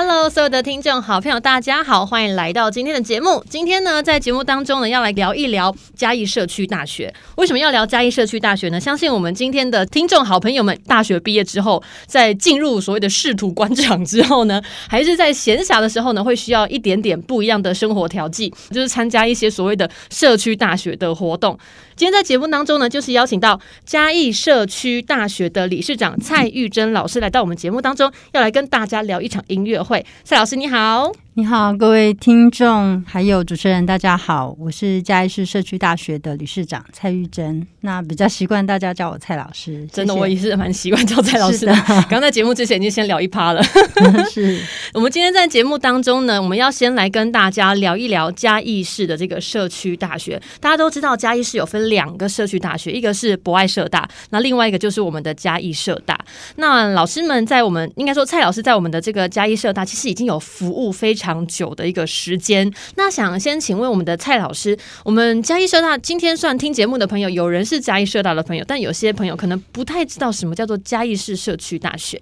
Hello，所有的听众好朋友，大家好，欢迎来到今天的节目。今天呢，在节目当中呢，要来聊一聊嘉义社区大学。为什么要聊嘉义社区大学呢？相信我们今天的听众好朋友们，大学毕业之后，在进入所谓的仕途官场之后呢，还是在闲暇的时候呢，会需要一点点不一样的生活调剂，就是参加一些所谓的社区大学的活动。今天在节目当中呢，就是邀请到嘉义社区大学的理事长蔡玉珍老师来到我们节目当中，要来跟大家聊一场音乐会。蔡老师你好。你好，各位听众，还有主持人，大家好，我是嘉义市社区大学的理事长蔡玉珍。那比较习惯大家叫我蔡老师，真的，我也是蛮习惯叫蔡老师的。刚在节目之前已经先聊一趴了。是 我们今天在节目当中呢，我们要先来跟大家聊一聊嘉义市的这个社区大学。大家都知道嘉义市有分两个社区大学，一个是博爱社大，那另外一个就是我们的嘉义社大。那老师们在我们应该说蔡老师在我们的这个嘉义社大，其实已经有服务非常。长久的一个时间，那想先请问我们的蔡老师，我们嘉义社大今天算听节目的朋友，有人是嘉义社大的朋友，但有些朋友可能不太知道什么叫做嘉义市社区大学。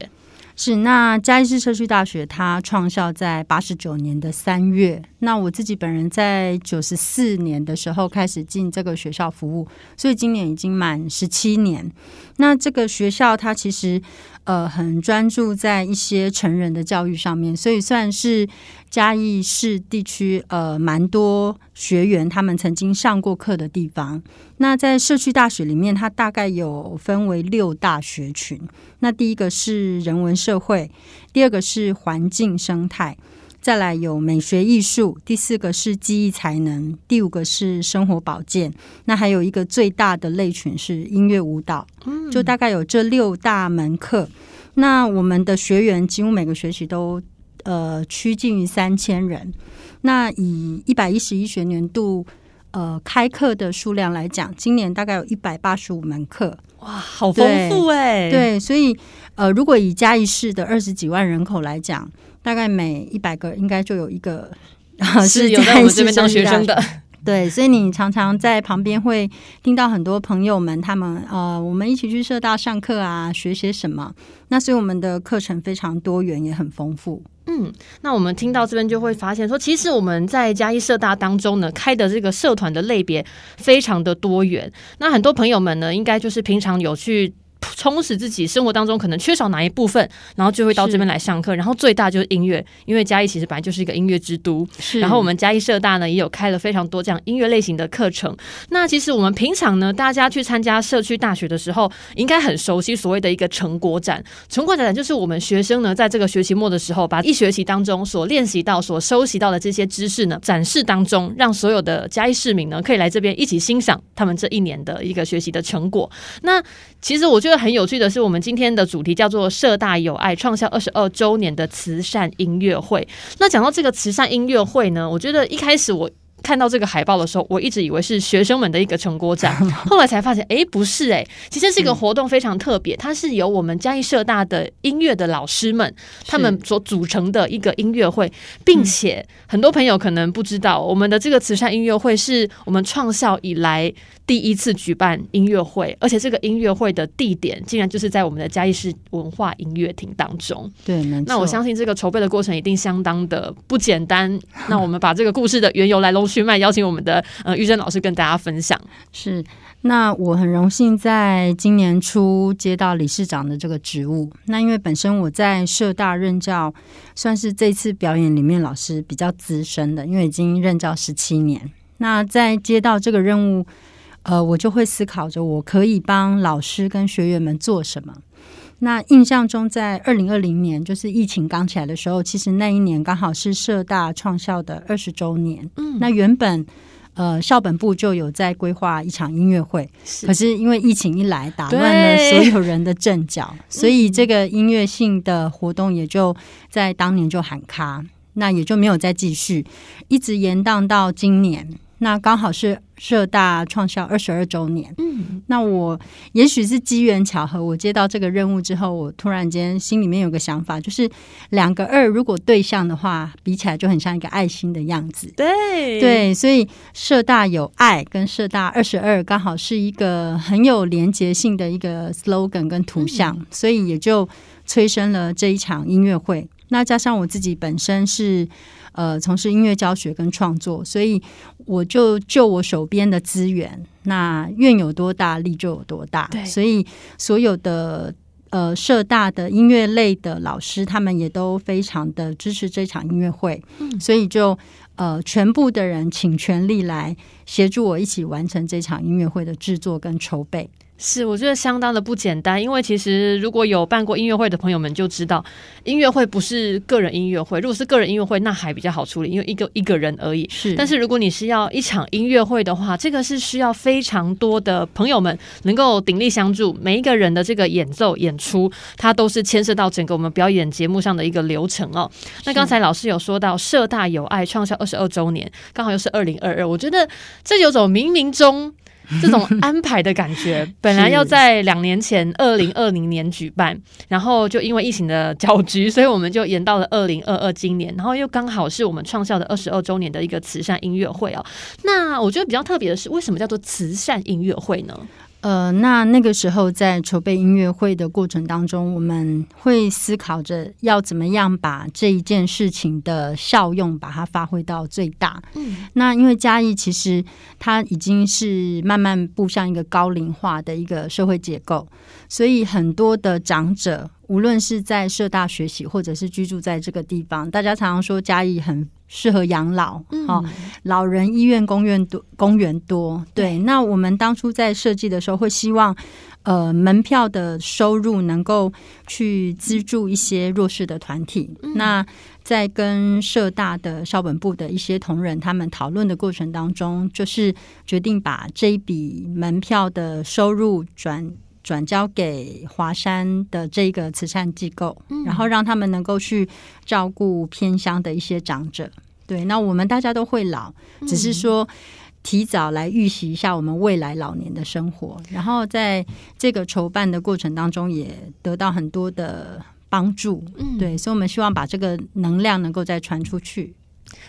是，那嘉义市社区大学它创校在八十九年的三月，那我自己本人在九十四年的时候开始进这个学校服务，所以今年已经满十七年。那这个学校它其实。呃，很专注在一些成人的教育上面，所以算是嘉义市地区呃蛮多学员他们曾经上过课的地方。那在社区大学里面，它大概有分为六大学群。那第一个是人文社会，第二个是环境生态。再来有美学艺术，第四个是技艺才能，第五个是生活保健，那还有一个最大的类群是音乐舞蹈，就大概有这六大门课。那我们的学员几乎每个学期都呃趋近于三千人。那以一百一十一学年度呃开课的数量来讲，今年大概有一百八十五门课，哇，好丰富哎！对，所以呃，如果以嘉义市的二十几万人口来讲。大概每一百个应该就有一个 是有在我们这边当学生的，对，所以你常常在旁边会听到很多朋友们他们呃，我们一起去社大上课啊，学些什么。那所以我们的课程非常多元，也很丰富。嗯，那我们听到这边就会发现说，其实我们在嘉义社大当中呢，开的这个社团的类别非常的多元。那很多朋友们呢，应该就是平常有去。充实自己生活当中可能缺少哪一部分，然后就会到这边来上课。然后最大就是音乐，因为嘉义其实本来就是一个音乐之都。是，然后我们嘉义社大呢也有开了非常多这样音乐类型的课程。那其实我们平常呢，大家去参加社区大学的时候，应该很熟悉所谓的一个成果展。成果展就是我们学生呢在这个学期末的时候，把一学期当中所练习到、所收集到的这些知识呢展示当中，让所有的嘉义市民呢可以来这边一起欣赏他们这一年的一个学习的成果。那其实我觉得很有趣的是，我们今天的主题叫做“社大有爱创校二十二周年的慈善音乐会”。那讲到这个慈善音乐会呢，我觉得一开始我。看到这个海报的时候，我一直以为是学生们的一个成果展，后来才发现，哎，不是哎，其实这个活动非常特别，它是由我们嘉义社大的音乐的老师们他们所组成的一个音乐会，并且很多朋友可能不知道，我们的这个慈善音乐会是我们创校以来第一次举办音乐会，而且这个音乐会的地点竟然就是在我们的嘉义市文化音乐厅当中。对，那我相信这个筹备的过程一定相当的不简单。那我们把这个故事的缘由来龙去脉邀请我们的呃玉珍老师跟大家分享。是，那我很荣幸在今年初接到理事长的这个职务。那因为本身我在社大任教，算是这次表演里面老师比较资深的，因为已经任教十七年。那在接到这个任务，呃，我就会思考着我可以帮老师跟学员们做什么。那印象中，在二零二零年，就是疫情刚起来的时候，其实那一年刚好是社大创校的二十周年。嗯，那原本呃校本部就有在规划一场音乐会，是可是因为疫情一来，打乱了所有人的阵脚，所以这个音乐性的活动也就在当年就喊卡，那也就没有再继续，一直延宕到今年。那刚好是社大创校二十二周年。嗯，那我也许是机缘巧合，我接到这个任务之后，我突然间心里面有个想法，就是两个二如果对象的话，比起来就很像一个爱心的样子。对对，所以社大有爱跟社大二十二刚好是一个很有连结性的一个 slogan 跟图像，嗯、所以也就催生了这一场音乐会。那加上我自己本身是呃从事音乐教学跟创作，所以我就就我手边的资源，那愿有多大力就有多大。对，所以所有的呃社大的音乐类的老师，他们也都非常的支持这场音乐会，嗯，所以就呃全部的人请全力来协助我一起完成这场音乐会的制作跟筹备。是，我觉得相当的不简单，因为其实如果有办过音乐会的朋友们就知道，音乐会不是个人音乐会。如果是个人音乐会，那还比较好处理，因为一个一个人而已。是，但是如果你是要一场音乐会的话，这个是需要非常多的朋友们能够鼎力相助，每一个人的这个演奏演出，它都是牵涉到整个我们表演节目上的一个流程哦。那刚才老师有说到社大有爱创校二十二周年，刚好又是二零二二，我觉得这有种冥冥中。这种安排的感觉，本来要在两年前二零二零年举办，然后就因为疫情的搅局，所以我们就延到了二零二二今年，然后又刚好是我们创校的二十二周年的一个慈善音乐会哦。那我觉得比较特别的是，为什么叫做慈善音乐会呢？呃，那那个时候在筹备音乐会的过程当中，我们会思考着要怎么样把这一件事情的效用把它发挥到最大。嗯，那因为嘉义其实它已经是慢慢步向一个高龄化的一个社会结构，所以很多的长者，无论是在社大学习或者是居住在这个地方，大家常常说嘉义很。适合养老，哦，老人医院、公园多，公园多。对，那我们当初在设计的时候，会希望，呃，门票的收入能够去资助一些弱势的团体。嗯、那在跟社大的校本部的一些同仁他们讨论的过程当中，就是决定把这一笔门票的收入转。转交给华山的这个慈善机构，嗯，然后让他们能够去照顾偏乡的一些长者。对，那我们大家都会老，只是说提早来预习一下我们未来老年的生活。然后在这个筹办的过程当中，也得到很多的帮助。嗯，对，所以我们希望把这个能量能够再传出去。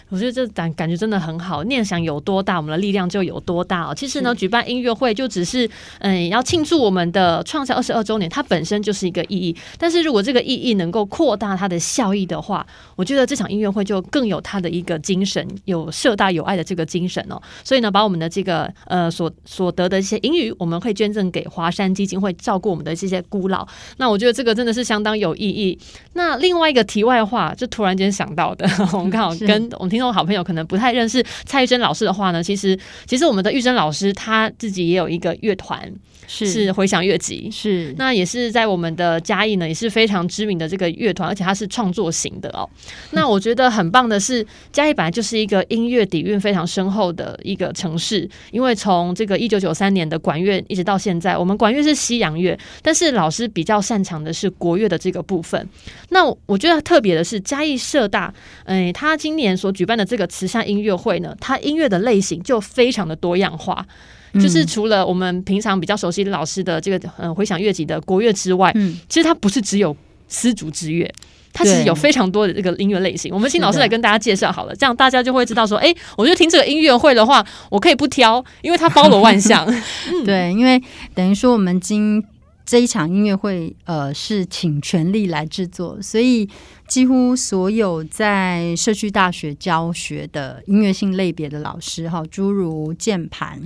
我觉得这感感觉真的很好，念想有多大，我们的力量就有多大哦。其实呢，举办音乐会就只是嗯，要庆祝我们的创校二十二周年，它本身就是一个意义。但是如果这个意义能够扩大它的效益的话，我觉得这场音乐会就更有它的一个精神，有社大有爱的这个精神哦。所以呢，把我们的这个呃所所得的一些盈余，我们会捐赠给华山基金会，照顾我们的这些孤老。那我觉得这个真的是相当有意义。那另外一个题外话，就突然间想到的，我们刚好跟我们听众好朋友可能不太认识蔡玉珍老师的话呢，其实其实我们的玉珍老师他自己也有一个乐团，是是回响乐集，是那也是在我们的嘉义呢，也是非常知名的这个乐团，而且它是创作型的哦。那我觉得很棒的是，嘉义本来就是一个音乐底蕴非常深厚的一个城市，因为从这个一九九三年的管乐一直到现在，我们管乐是西洋乐，但是老师比较擅长的是国乐的这个部分。那我觉得特别的是嘉义社大，哎，他今年所举办的这个慈善音乐会呢，它音乐的类型就非常的多样化，嗯、就是除了我们平常比较熟悉老师的这个呃回响乐集的国乐之外，嗯，其实它不是只有丝竹之乐，它其实有非常多的这个音乐类型。我们请老师来跟大家介绍好了，这样大家就会知道说，哎，我觉得听这个音乐会的话，我可以不挑，因为它包罗万象。嗯、对，因为等于说我们今这一场音乐会，呃，是请全力来制作，所以几乎所有在社区大学教学的音乐性类别的老师，哈，诸如键盘、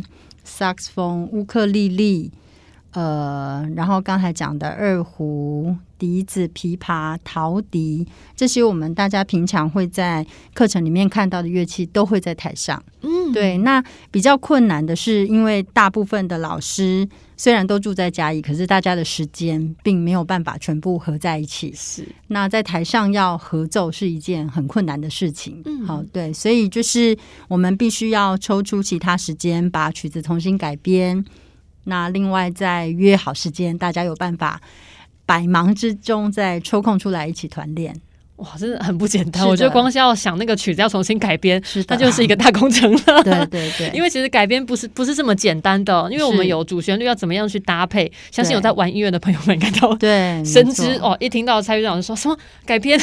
萨克斯风、乌克丽丽，呃，然后刚才讲的二胡。笛子、琵琶、陶笛，这些我们大家平常会在课程里面看到的乐器，都会在台上。嗯，对。那比较困难的是，因为大部分的老师虽然都住在嘉义，可是大家的时间并没有办法全部合在一起。是。那在台上要合奏是一件很困难的事情。嗯，好，对。所以就是我们必须要抽出其他时间，把曲子重新改编。那另外再约好时间，大家有办法。百忙之中再抽空出来一起团练，哇，真的很不简单。我觉得光是要想那个曲子要重新改编，那就是一个大工程了。对 对对，因为其实改编不是不是这么简单的，因为我们有主旋律要怎么样去搭配。相信有在玩音乐的朋友们应该都对深知哦。一听到蔡玉珍老师说什么改编，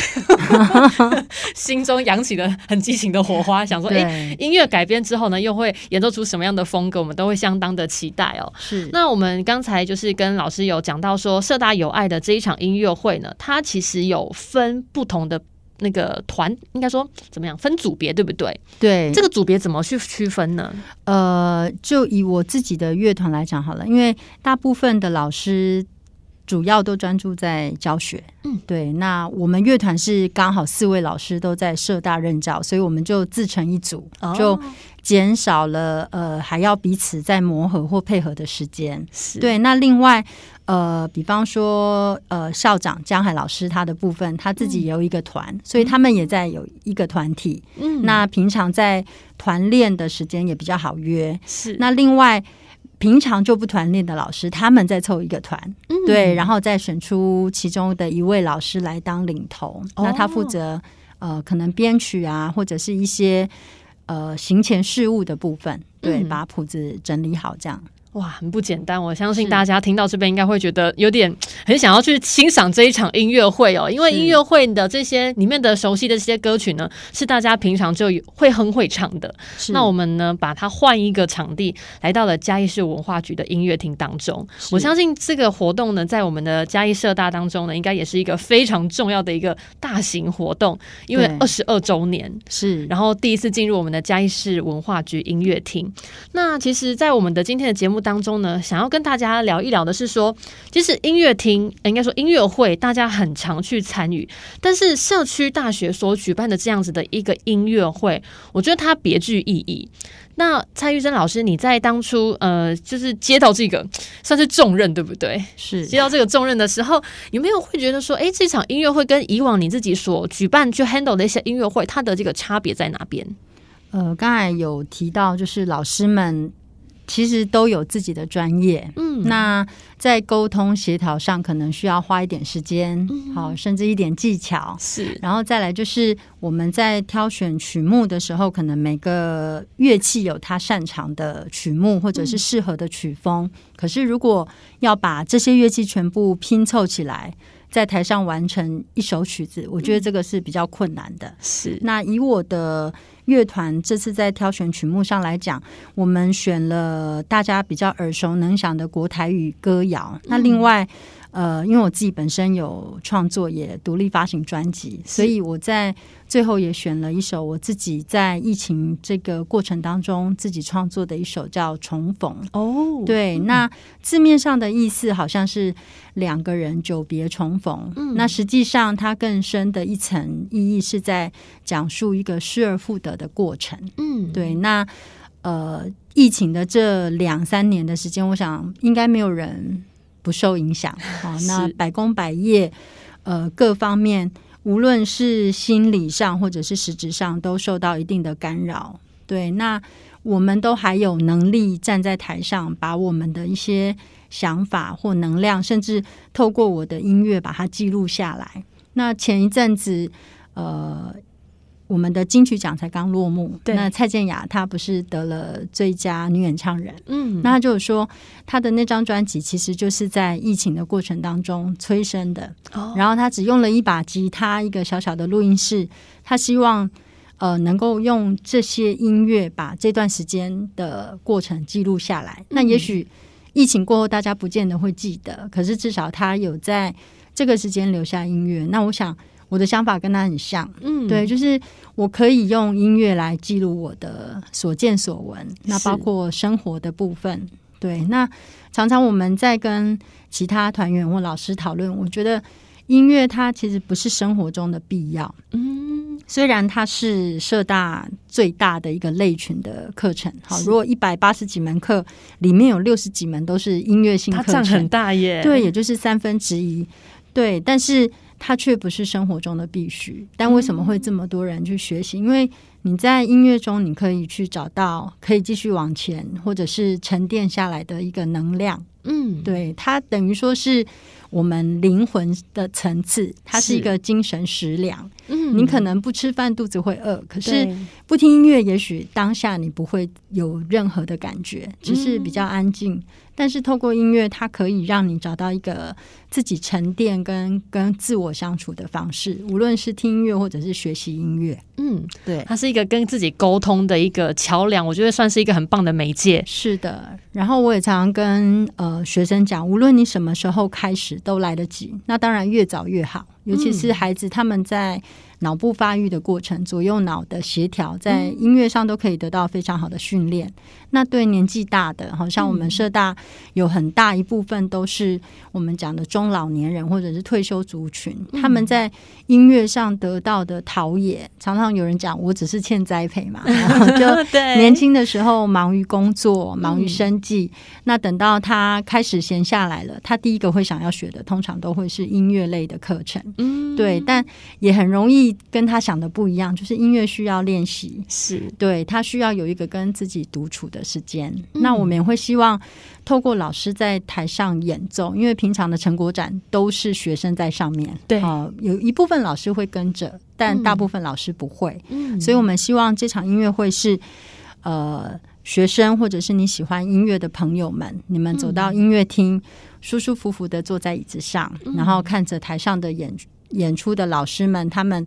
心中扬起了很激情的火花，想说哎，音乐改编之后呢，又会演奏出什么样的风格？我们都会相当的期待哦。是。那我们刚才就是跟老师有讲到说，社大有爱的这一场音乐会呢，它其实有分不同的那个团，应该说怎么样分组别，对不对？对，这个组别怎么去区分呢？呃，就以我自己的乐团来讲好了，因为大部分的老师主要都专注在教学，嗯，对。那我们乐团是刚好四位老师都在社大任教，所以我们就自成一组，哦、就减少了呃还要彼此在磨合或配合的时间。是对。那另外。呃，比方说，呃，校长江海老师他的部分，他自己也有一个团，嗯、所以他们也在有一个团体。嗯，那平常在团练的时间也比较好约。是，那另外平常就不团练的老师，他们再凑一个团，嗯、对，然后再选出其中的一位老师来当领头。哦、那他负责呃，可能编曲啊，或者是一些呃行前事务的部分，对，嗯、把谱子整理好这样。哇，很不简单！我相信大家听到这边应该会觉得有点很想要去欣赏这一场音乐会哦，因为音乐会的这些里面的熟悉的这些歌曲呢，是大家平常就会哼会唱的。那我们呢，把它换一个场地，来到了嘉义市文化局的音乐厅当中。我相信这个活动呢，在我们的嘉义社大当中呢，应该也是一个非常重要的一个大型活动，因为二十二周年是，然后第一次进入我们的嘉义市文化局音乐厅。那其实，在我们的今天的节目当中呢，想要跟大家聊一聊的是说，其实音乐厅应该说音乐会，大家很常去参与，但是社区大学所举办的这样子的一个音乐会，我觉得它别具意义。那蔡玉珍老师，你在当初呃，就是接到这个算是重任，对不对？是接到这个重任的时候，有没有会觉得说，哎，这场音乐会跟以往你自己所举办去 handle 的一些音乐会，它的这个差别在哪边？呃，刚才有提到，就是老师们。其实都有自己的专业，嗯，那在沟通协调上可能需要花一点时间，嗯、好，甚至一点技巧，是，然后再来就是我们在挑选曲目的时候，可能每个乐器有他擅长的曲目或者是适合的曲风，嗯、可是如果要把这些乐器全部拼凑起来，在台上完成一首曲子，我觉得这个是比较困难的。是，那以我的乐团这次在挑选曲目上来讲，我们选了大家比较耳熟能详的国台语歌谣。嗯、那另外，呃，因为我自己本身有创作，也独立发行专辑，所以我在最后也选了一首我自己在疫情这个过程当中自己创作的一首叫《重逢》。哦，对，那字面上的意思好像是两个人久别重逢，嗯、那实际上它更深的一层意义是在讲述一个失而复得的过程。嗯，对，那呃，疫情的这两三年的时间，我想应该没有人。不受影响，好，那百工百业，呃，各方面无论是心理上或者是实质上，都受到一定的干扰。对，那我们都还有能力站在台上，把我们的一些想法或能量，甚至透过我的音乐把它记录下来。那前一阵子，呃。我们的金曲奖才刚落幕，那蔡健雅她不是得了最佳女演唱人？嗯，那她就是说，她的那张专辑其实就是在疫情的过程当中催生的。哦，然后她只用了一把吉他，一个小小的录音室，她希望呃能够用这些音乐把这段时间的过程记录下来。嗯，那也许疫情过后大家不见得会记得，可是至少她有在这个时间留下音乐。那我想。我的想法跟他很像，嗯，对，就是我可以用音乐来记录我的所见所闻，那包括生活的部分，对。那常常我们在跟其他团员或老师讨论，我觉得音乐它其实不是生活中的必要，嗯，虽然它是社大最大的一个类群的课程，好，如果一百八十几门课里面有六十几门都是音乐性课程，很大耶，对，也就是三分之一，对，但是。它却不是生活中的必须，但为什么会这么多人去学习？因为你在音乐中，你可以去找到可以继续往前，或者是沉淀下来的一个能量。嗯，对，它等于说是我们灵魂的层次，它是一个精神食粮。嗯，你可能不吃饭肚子会饿，可是不听音乐，也许当下你不会有任何的感觉，只是比较安静。嗯但是透过音乐，它可以让你找到一个自己沉淀跟跟自我相处的方式，无论是听音乐或者是学习音乐。嗯，对，它是一个跟自己沟通的一个桥梁，我觉得算是一个很棒的媒介。是的，然后我也常常跟呃学生讲，无论你什么时候开始都来得及，那当然越早越好，尤其是孩子他们在。脑部发育的过程，左右脑的协调，在音乐上都可以得到非常好的训练。嗯、那对年纪大的，好像我们社大有很大一部分都是我们讲的中老年人或者是退休族群，嗯、他们在音乐上得到的陶冶，常常有人讲我只是欠栽培嘛，然后就年轻的时候忙于工作，忙于生计，嗯、那等到他开始闲下来了，他第一个会想要学的，通常都会是音乐类的课程。嗯，对，但也很容易。跟他想的不一样，就是音乐需要练习，是。对他需要有一个跟自己独处的时间。嗯、那我们也会希望透过老师在台上演奏，因为平常的成果展都是学生在上面，对，呃，有一部分老师会跟着，但大部分老师不会。嗯，所以我们希望这场音乐会是呃学生或者是你喜欢音乐的朋友们，你们走到音乐厅，嗯、舒舒服服的坐在椅子上，嗯、然后看着台上的演。演出的老师们，他们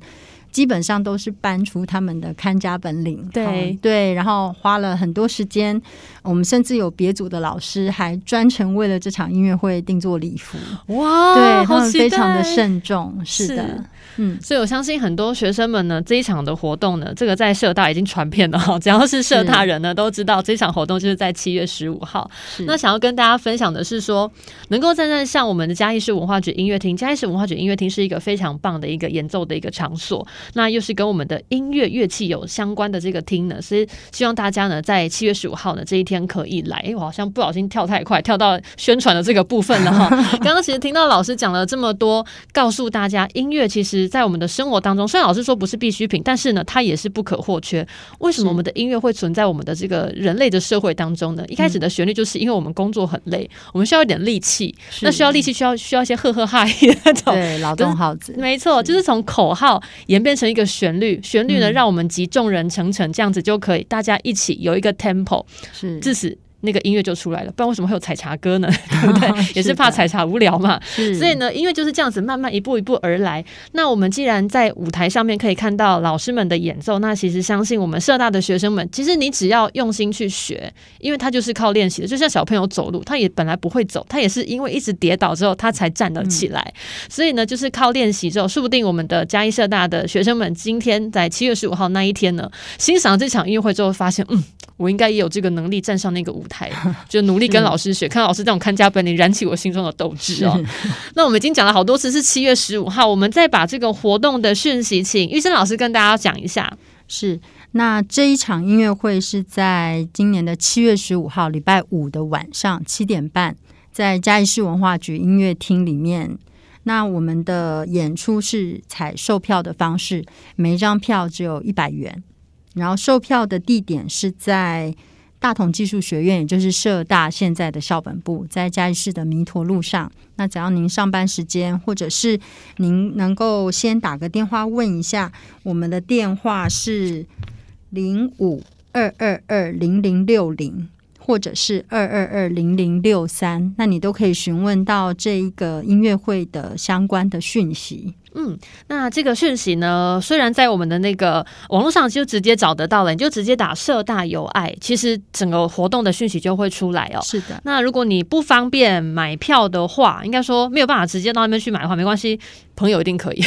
基本上都是搬出他们的看家本领，对对，然后花了很多时间。我们甚至有别组的老师还专程为了这场音乐会定做礼服，哇，对，他们非常的慎重，是的。是嗯，所以我相信很多学生们呢，这一场的活动呢，这个在社大已经传遍了哈。只要是社大人呢，都知道这场活动就是在七月十五号。那想要跟大家分享的是说，能够站在像我们的嘉义市文化局音乐厅，嘉义市文化局音乐厅是一个非常棒的一个演奏的一个场所，那又是跟我们的音乐乐器有相关的这个厅呢，是希望大家呢在七月十五号呢这一天可以来。哎，我好像不小心跳太快，跳到宣传的这个部分了哈。刚刚其实听到老师讲了这么多，告诉大家音乐其实。在我们的生活当中，虽然老师说不是必需品，但是呢，它也是不可或缺。为什么我们的音乐会存在我们的这个人类的社会当中呢？一开始的旋律就是因为我们工作很累，我们需要一点力气。那需要力气，需要需要一些呵呵哈 的那种对劳动号子。没错，就是从口号演变成一个旋律，旋律呢让我们集众人成城，这样子就可以大家一起有一个 tempo，是致使。那个音乐就出来了，不然为什么会有采茶歌呢？对不对？也是怕采茶无聊嘛。所以呢，音乐就是这样子慢慢一步一步而来。那我们既然在舞台上面可以看到老师们的演奏，那其实相信我们社大的学生们，其实你只要用心去学，因为他就是靠练习的。就像小朋友走路，他也本来不会走，他也是因为一直跌倒之后，他才站得起来。所以呢，就是靠练习之后，说不定我们的嘉义社大的学生们今天在七月十五号那一天呢，欣赏这场音乐会之后，发现嗯。我应该也有这个能力站上那个舞台，就努力跟老师学，看老师这种看家本领，燃起我心中的斗志哦。那我们已经讲了好多次，是七月十五号，我们再把这个活动的讯息，请玉生老师跟大家讲一下。是，那这一场音乐会是在今年的七月十五号礼拜五的晚上七点半，在嘉义市文化局音乐厅里面。那我们的演出是采售票的方式，每一张票只有一百元。然后售票的地点是在大同技术学院，也就是社大现在的校本部，在嘉义市的弥陀路上。那只要您上班时间，或者是您能够先打个电话问一下，我们的电话是零五二二二零零六零，或者是二二二零零六三，那你都可以询问到这一个音乐会的相关的讯息。嗯，那这个讯息呢，虽然在我们的那个网络上就直接找得到了，你就直接打“社大有爱”，其实整个活动的讯息就会出来哦。是的，那如果你不方便买票的话，应该说没有办法直接到那边去买的话，没关系，朋友一定可以。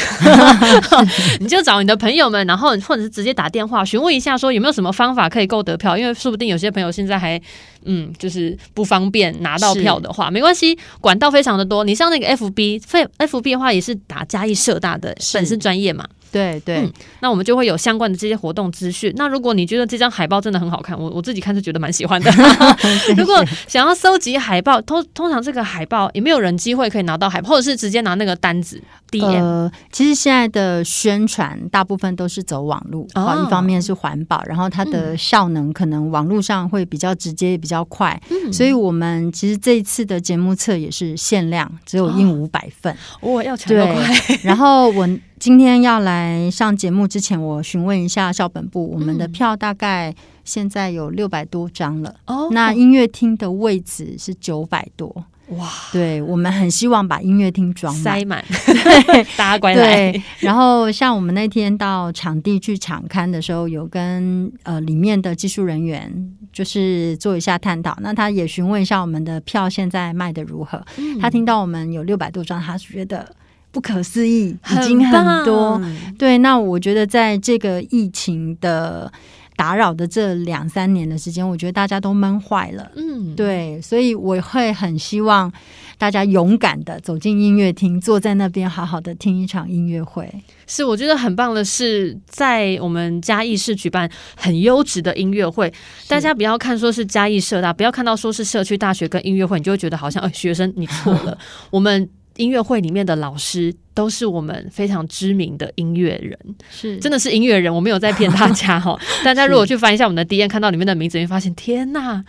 你就找你的朋友们，然后或者是直接打电话询问一下，说有没有什么方法可以购得票，因为说不定有些朋友现在还嗯，就是不方便拿到票的话，没关系，管道非常的多。你像那个 FB，FB 的话也是打嘉义社。大的粉丝专业嘛，对对、嗯，那我们就会有相关的这些活动资讯。那如果你觉得这张海报真的很好看，我我自己看是觉得蛮喜欢的。如果想要搜集海报，通通常这个海报也没有人机会可以拿到海报，或者是直接拿那个单子。呃，其实现在的宣传大部分都是走网路，啊、哦，一方面是环保，然后它的效能可能网路上会比较直接、比较快。嗯，所以我们其实这一次的节目册也是限量，只有印五百份。我、哦、要抢要快。然后我。今天要来上节目之前，我询问一下校本部，我们的票大概现在有六百多张了。哦、嗯，那音乐厅的位置是九百多。哇，对，我们很希望把音乐厅装塞满，对，大家乖来。对，然后像我们那天到场地去场刊的时候，有跟呃里面的技术人员就是做一下探讨。那他也询问一下我们的票现在卖的如何。嗯、他听到我们有六百多张，他觉得。不可思议，已经很多。对，那我觉得在这个疫情的打扰的这两三年的时间，我觉得大家都闷坏了。嗯，对，所以我会很希望大家勇敢的走进音乐厅，坐在那边好好的听一场音乐会。是，我觉得很棒的是，在我们嘉义市举办很优质的音乐会。大家不要看说是嘉义社大，不要看到说是社区大学跟音乐会，你就会觉得好像呃学生你错了。我们。音乐会里面的老师都是我们非常知名的音乐人，是真的是音乐人，我没有在骗大家 哈。大家如果去翻一下我们的 D N，看到里面的名字，你会发现天呐，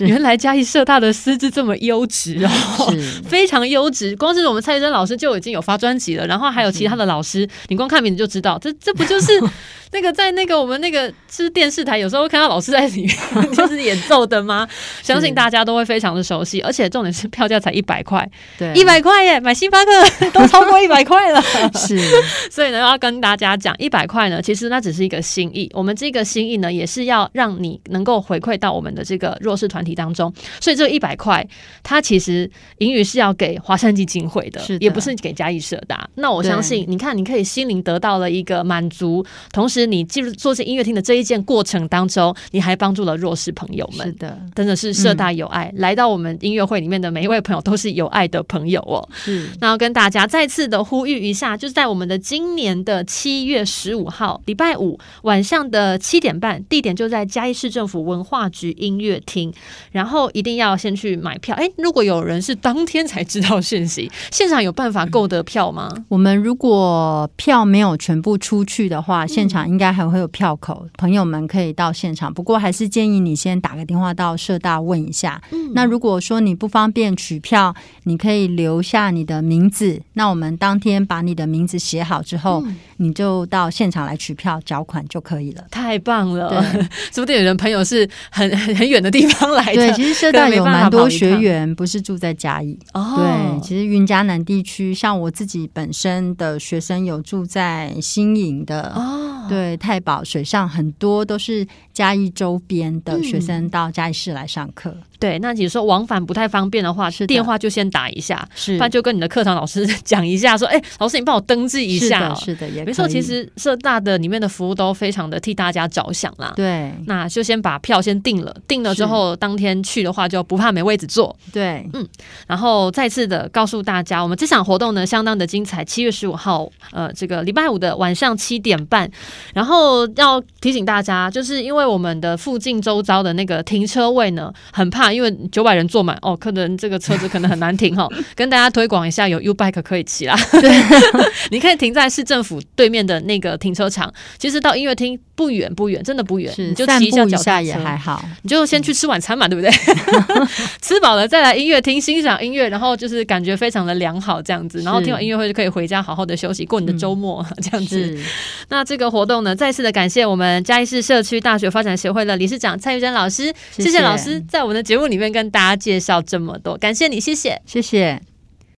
原来嘉义社大的师资这么优质哦，非常优质。光是我们蔡玉珍老师就已经有发专辑了，然后还有其他的老师，你光看名字就知道，这这不就是。那个在那个我们那个是电视台，有时候会看到老师在里面就是演奏的吗？相信大家都会非常的熟悉，而且重点是票价才一百块，对，一百块耶，买星巴克都超过一百块了。是，所以呢，要跟大家讲，一百块呢，其实那只是一个心意。我们这个心意呢，也是要让你能够回馈到我们的这个弱势团体当中。所以这一百块，它其实盈余是要给华山基金会的，是的，也不是给嘉义社大。那我相信，你看，你可以心灵得到了一个满足，同时。你进入做这音乐厅的这一件过程当中，你还帮助了弱势朋友们。是的，真的是社大有爱，嗯，来到我们音乐会里面的每一位朋友都是有爱的朋友哦。是，那要跟大家再次的呼吁一下，就是在我们的今年的七月十五号礼拜五晚上的七点半，地点就在嘉义市政府文化局音乐厅，然后一定要先去买票。哎，如果有人是当天才知道讯息，现场有办法购得票吗？我们如果票没有全部出去的话，现场。应该还会有票口，朋友们可以到现场。不过还是建议你先打个电话到社大问一下。嗯。那如果说你不方便取票，你可以留下你的名字。那我们当天把你的名字写好之后，嗯、你就到现场来取票缴款就可以了。太棒了！说不定有人朋友是很很 很远的地方来的。对，其实社大有蛮多学员不是住在嘉义。哦。对，其实云嘉南地区，像我自己本身的学生有住在新营的。哦。对。对，太保水上很多都是嘉义周边的学生到嘉义市来上课。嗯对，那你说往返不太方便的话，是电话就先打一下，是，不然就跟你的课堂老师 讲一下，说，哎，老师你帮我登记一下，是的，是的，也没错。其实社大的里面的服务都非常的替大家着想啦。对，那就先把票先定了，定了之后当天去的话就不怕没位置坐。对，嗯，然后再次的告诉大家，我们这场活动呢相当的精彩，七月十五号，呃，这个礼拜五的晚上七点半，然后要提醒大家，就是因为我们的附近周遭的那个停车位呢，很怕。因为九百人坐满哦，可能这个车子可能很难停哈、哦。跟大家推广一下，有 U Bike 可以骑啦。对，你可以停在市政府对面的那个停车场。其实到音乐厅不远不远，真的不远，你就骑一下脚下也还好。你就先去吃晚餐嘛，对不对？吃饱了再来音乐厅欣赏音乐，然后就是感觉非常的良好这样子。然后听完音乐会就可以回家好好的休息，过你的周末、嗯、这样子。那这个活动呢，再次的感谢我们嘉义市社区大学发展协会的理事长蔡玉珍老师，谢谢，谢谢老师在我们的节目。里面跟大家介绍这么多，感谢你，谢谢，谢谢。